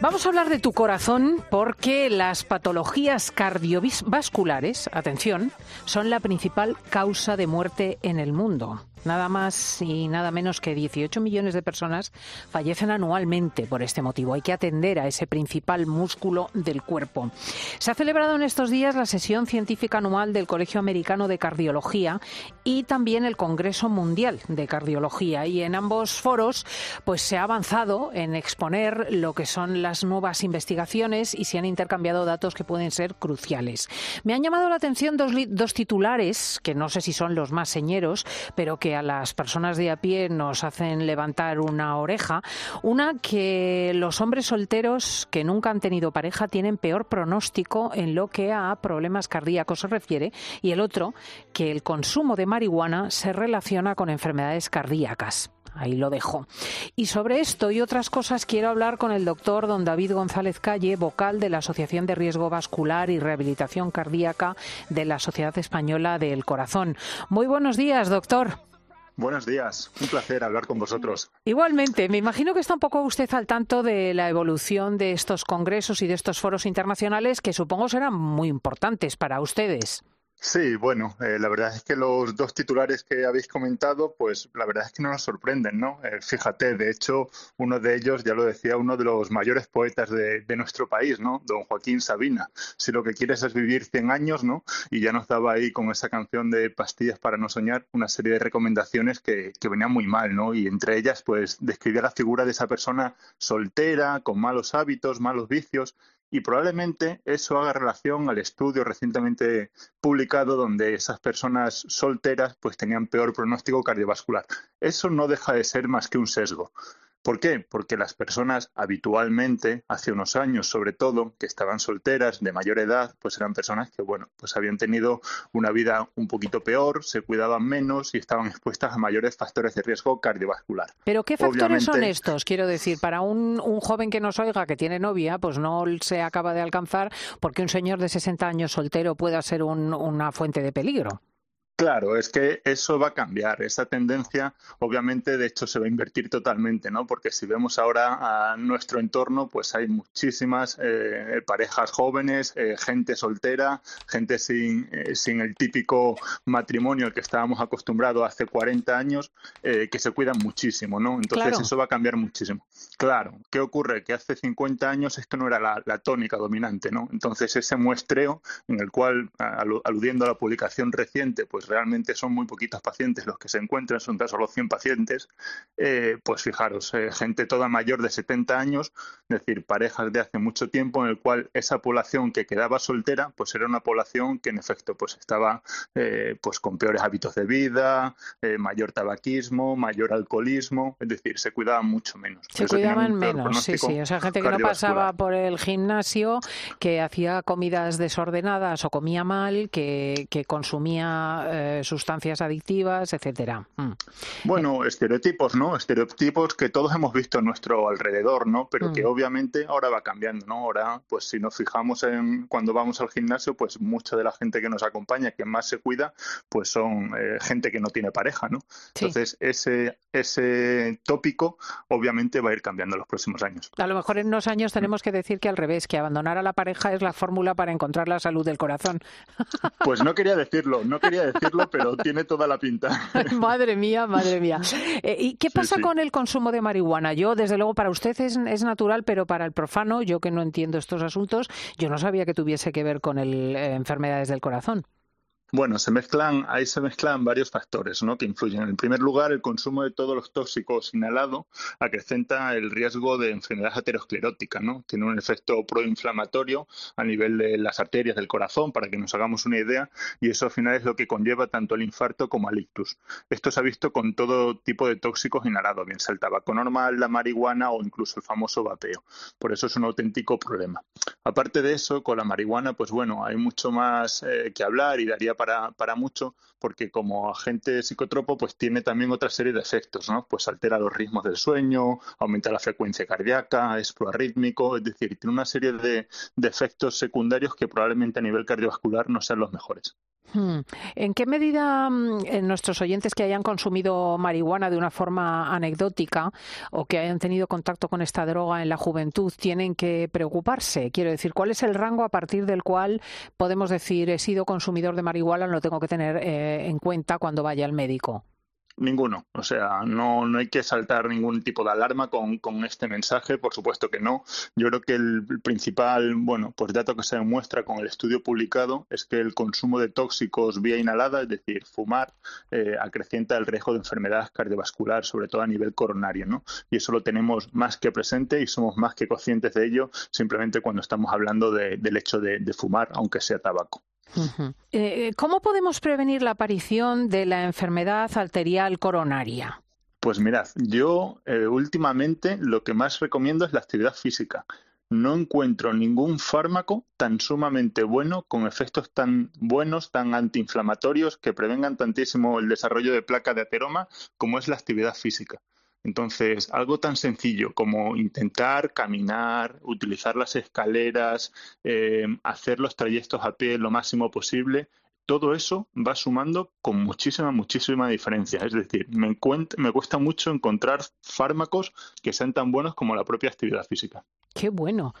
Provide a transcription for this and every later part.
Vamos a hablar de tu corazón porque las patologías cardiovasculares, atención, son la principal causa de muerte en el mundo. Nada más y nada menos que 18 millones de personas fallecen anualmente por este motivo. Hay que atender a ese principal músculo del cuerpo. Se ha celebrado en estos días la sesión científica anual del Colegio Americano de Cardiología y también el Congreso Mundial de Cardiología. Y en ambos foros pues se ha avanzado en exponer lo que son las nuevas investigaciones y se han intercambiado datos que pueden ser cruciales. Me han llamado la atención dos, dos titulares, que no sé si son los más señeros, pero que a las personas de a pie nos hacen levantar una oreja. Una que los hombres solteros que nunca han tenido pareja tienen peor pronóstico en lo que a problemas cardíacos se refiere y el otro que el consumo de marihuana se relaciona con enfermedades cardíacas. Ahí lo dejo. Y sobre esto y otras cosas quiero hablar con el doctor don David González Calle, vocal de la Asociación de Riesgo Vascular y Rehabilitación Cardíaca de la Sociedad Española del Corazón. Muy buenos días, doctor. Buenos días, un placer hablar con vosotros. Igualmente, me imagino que está un poco usted al tanto de la evolución de estos congresos y de estos foros internacionales que supongo serán muy importantes para ustedes. Sí, bueno, eh, la verdad es que los dos titulares que habéis comentado, pues la verdad es que no nos sorprenden, ¿no? Eh, fíjate, de hecho, uno de ellos, ya lo decía, uno de los mayores poetas de, nuestro país, ¿no? Don Joaquín Sabina. Si lo que quieres es vivir 100 años, ¿no? Y ya nos daba ahí con esa canción de Pastillas para no soñar una serie de recomendaciones que, que venían muy mal, ¿no? Y entre ellas, pues describía la figura de esa persona soltera, con malos hábitos, malos vicios, y probablemente eso haga relación al estudio recientemente publicado donde esas personas solteras pues tenían peor pronóstico cardiovascular. Eso no deja de ser más que un sesgo. ¿Por qué? Porque las personas habitualmente, hace unos años sobre todo, que estaban solteras, de mayor edad, pues eran personas que, bueno, pues habían tenido una vida un poquito peor, se cuidaban menos y estaban expuestas a mayores factores de riesgo cardiovascular. ¿Pero qué factores son estos? Quiero decir, para un, un, joven que nos oiga, que tiene novia, pues no se acaba de alcanzar porque un señor de 60 años soltero pueda ser una fuente de peligro. Claro, es que eso va a cambiar. Esa tendencia, obviamente, de hecho, se va a invertir totalmente, ¿no? Porque si vemos ahora a nuestro entorno, pues hay muchísimas eh, parejas jóvenes, eh, gente soltera, gente sin, eh, sin el típico matrimonio al que estábamos acostumbrados hace 40 años, que se cuidan muchísimo, ¿no? Entonces eso va a cambiar muchísimo. Claro, ¿qué ocurre? Que hace 50 años esto no era la, la tónica dominante, ¿no? Entonces ese muestreo en el cual, aludiendo a la publicación reciente, pues realmente son muy poquitos pacientes los que se encuentran, son tan solo 100 pacientes, eh, pues fijaros, eh, gente toda mayor de 70 años, es decir, parejas de hace mucho tiempo en el cual esa población que quedaba soltera, pues era una población que en efecto pues estaba eh, pues con peores hábitos de vida, mayor tabaquismo, mayor alcoholismo, es decir, se cuidaban mucho menos. Se cuidaban menos, sí, sí, o sea, gente que no pasaba por el gimnasio, que hacía comidas desordenadas o comía mal, que, que consumía eh, sustancias adictivas, etcétera. Mm. Bueno, estereotipos, ¿no? Estereotipos que todos hemos visto a nuestro alrededor, ¿no? Pero que mm. obviamente ahora va cambiando, ¿no? Ahora, pues si nos fijamos en cuando vamos al gimnasio, pues mucha de la gente que nos acompaña, que más se cuida, pues son eh, gente que no tiene pareja, ¿no? Entonces, ese, ese tópico obviamente va a ir cambiando en los próximos años. A lo mejor en unos años tenemos que decir que al revés, que abandonar a la pareja es la fórmula para encontrar la salud del corazón. Pues no quería decirlo, no quería decirlo pero tiene toda la pinta. madre mía, madre mía. Eh, ¿Y qué pasa con el consumo de marihuana? Yo, desde luego, para usted es, es, natural, pero para el profano, yo que no entiendo estos asuntos, yo no sabía que tuviese que ver con el, eh, enfermedades del corazón. Bueno, se mezclan, ahí se mezclan varios factores ¿no? que influyen. En primer lugar, el consumo de todos los tóxicos inhalados acrecenta el riesgo de enfermedad aterosclerótica. ¿no? Tiene un efecto proinflamatorio a nivel de las arterias del corazón, para que nos hagamos una idea, y eso al final es lo que conlleva tanto el infarto como el ictus. Esto se ha visto con todo tipo de tóxicos inhalados, bien sea el tabaco normal, la marihuana o incluso el famoso vapeo. Por eso es un auténtico problema. Aparte de eso, con la marihuana, pues bueno, hay mucho más eh, que hablar y daría para, para mucho porque como agente psicotropo pues tiene también otra serie de efectos, ¿no? Pues altera los ritmos del sueño, aumenta la frecuencia cardíaca, es proarrítmico, es decir, tiene una serie de, de efectos secundarios que probablemente a nivel cardiovascular no sean los mejores. Hmm. ¿En qué medida mm, nuestros oyentes que hayan consumido marihuana de una forma anecdótica o que hayan tenido contacto con esta droga en la juventud tienen que preocuparse? Quiero decir, ¿cuál es el rango a partir del cual podemos decir he sido consumidor de marihuana, lo tengo que tener eh, en cuenta cuando vaya al médico? Ninguno. O sea, no, no hay que saltar ningún tipo de alarma con, con, este mensaje, por supuesto que no. Yo creo que el principal, bueno, pues dato que se demuestra con el estudio publicado es que el consumo de tóxicos vía inhalada, es decir, fumar, eh, acrecienta el riesgo de enfermedad cardiovascular, sobre todo a nivel coronario, ¿no? Y eso lo tenemos más que presente y somos más que conscientes de ello simplemente cuando estamos hablando de, del hecho de, de fumar, aunque sea tabaco. Eh, ¿Cómo podemos prevenir la aparición de la enfermedad arterial coronaria? Pues mirad, yo eh, últimamente lo que más recomiendo es la actividad física. No encuentro ningún fármaco tan sumamente bueno, con efectos tan buenos, tan antiinflamatorios, que prevengan tantísimo el desarrollo de placa de ateroma como es la actividad física. Entonces, algo tan sencillo como intentar caminar, utilizar las escaleras, eh, hacer los trayectos a pie lo máximo posible, todo eso va sumando con muchísima, muchísima diferencia. Es decir, me, me cuesta mucho encontrar fármacos que sean tan buenos como la propia actividad física. Qué bueno.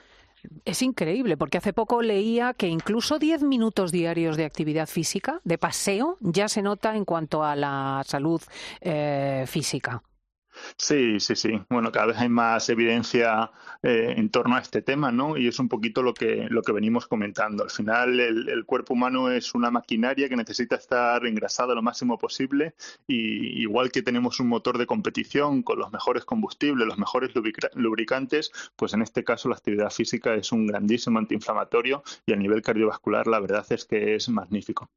Es increíble, porque hace poco leía que incluso 10 minutos diarios de actividad física, de paseo, ya se nota en cuanto a la salud eh, física. Sí, sí, sí. Bueno, cada vez hay más evidencia eh, en torno a este tema, ¿no? Y es un poquito lo que, lo que venimos comentando. Al final, el, cuerpo humano es una maquinaria que necesita estar engrasada lo máximo posible y igual que tenemos un motor de competición con los mejores combustibles, los mejores lubricantes, pues en este caso la actividad física es un grandísimo antiinflamatorio y a nivel cardiovascular la verdad es que es magnífico.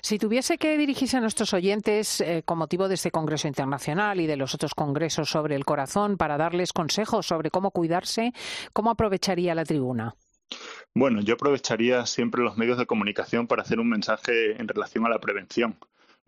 Si tuviese que dirigirse a nuestros oyentes eh, con motivo de este Congreso Internacional y de los otros congresos sobre el corazón para darles consejos sobre cómo cuidarse, ¿cómo aprovecharía la tribuna? Bueno, yo aprovecharía siempre los medios de comunicación para hacer un mensaje en relación a la prevención.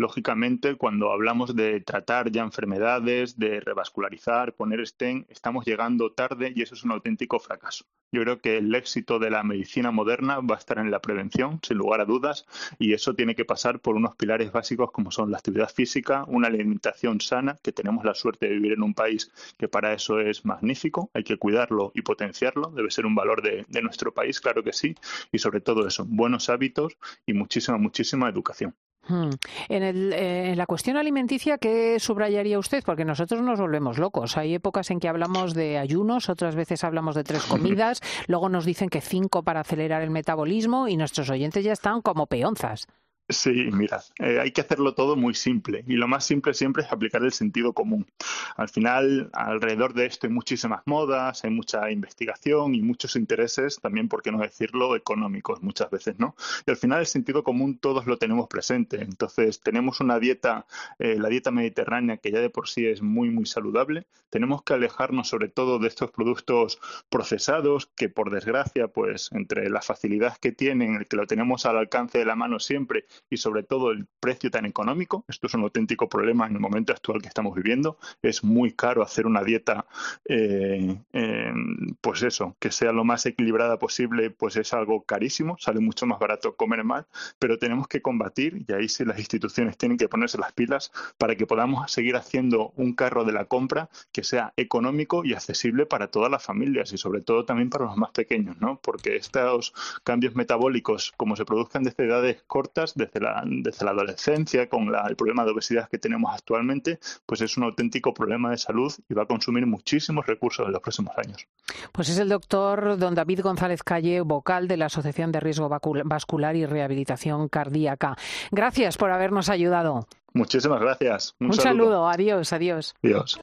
Lógicamente, cuando hablamos de tratar ya enfermedades, de revascularizar, poner stent, estamos llegando tarde y eso es un auténtico fracaso. Yo creo que el éxito de la medicina moderna va a estar en la prevención, sin lugar a dudas, y eso tiene que pasar por unos pilares básicos como son la actividad física, una alimentación sana, que tenemos la suerte de vivir en un país que para eso es magnífico, hay que cuidarlo y potenciarlo, debe ser un valor de, de nuestro país, claro que sí, y sobre todo eso, buenos hábitos y muchísima, muchísima educación. Hmm. En, el, eh, en, la cuestión alimenticia, ¿qué subrayaría usted? Porque nosotros nos volvemos locos. Hay épocas en que hablamos de ayunos, otras veces hablamos de tres comidas, luego nos dicen que cinco para acelerar el metabolismo y nuestros oyentes ya están como peonzas. Sí, mira, eh, hay que hacerlo todo muy simple y lo más simple siempre es aplicar el sentido común. Al final, alrededor de esto hay muchísimas modas, hay mucha investigación y muchos intereses, también, por qué no decirlo, económicos muchas veces, ¿no? Y al final el sentido común todos lo tenemos presente. Entonces, tenemos una dieta, eh, la dieta mediterránea, que ya de por sí es muy, muy saludable. Tenemos que alejarnos sobre todo de estos productos procesados que, por desgracia, pues entre la facilidad que tienen, el que lo tenemos al alcance de la mano siempre y sobre todo el precio tan económico. Esto es un auténtico problema en el momento actual que estamos viviendo. Es muy caro hacer una dieta, eh, pues eso, que sea lo más equilibrada posible, pues es algo carísimo, sale mucho más barato comer mal, pero tenemos que combatir y ahí sí las instituciones tienen que ponerse las pilas para que podamos seguir haciendo un carro de la compra que sea económico y accesible para todas las familias y sobre todo también para los más pequeños, ¿no? Porque estos cambios metabólicos, como se produzcan desde edades cortas, la, desde la adolescencia, con el problema de obesidad que tenemos actualmente, pues es un auténtico problema de salud y va a consumir muchísimos recursos en los próximos años. Pues es el doctor don David González Calle, vocal de la Asociación de Riesgo Vascular y Rehabilitación Cardíaca. Gracias por habernos ayudado. Muchísimas gracias. Un, saludo. Adiós, adiós. Adiós.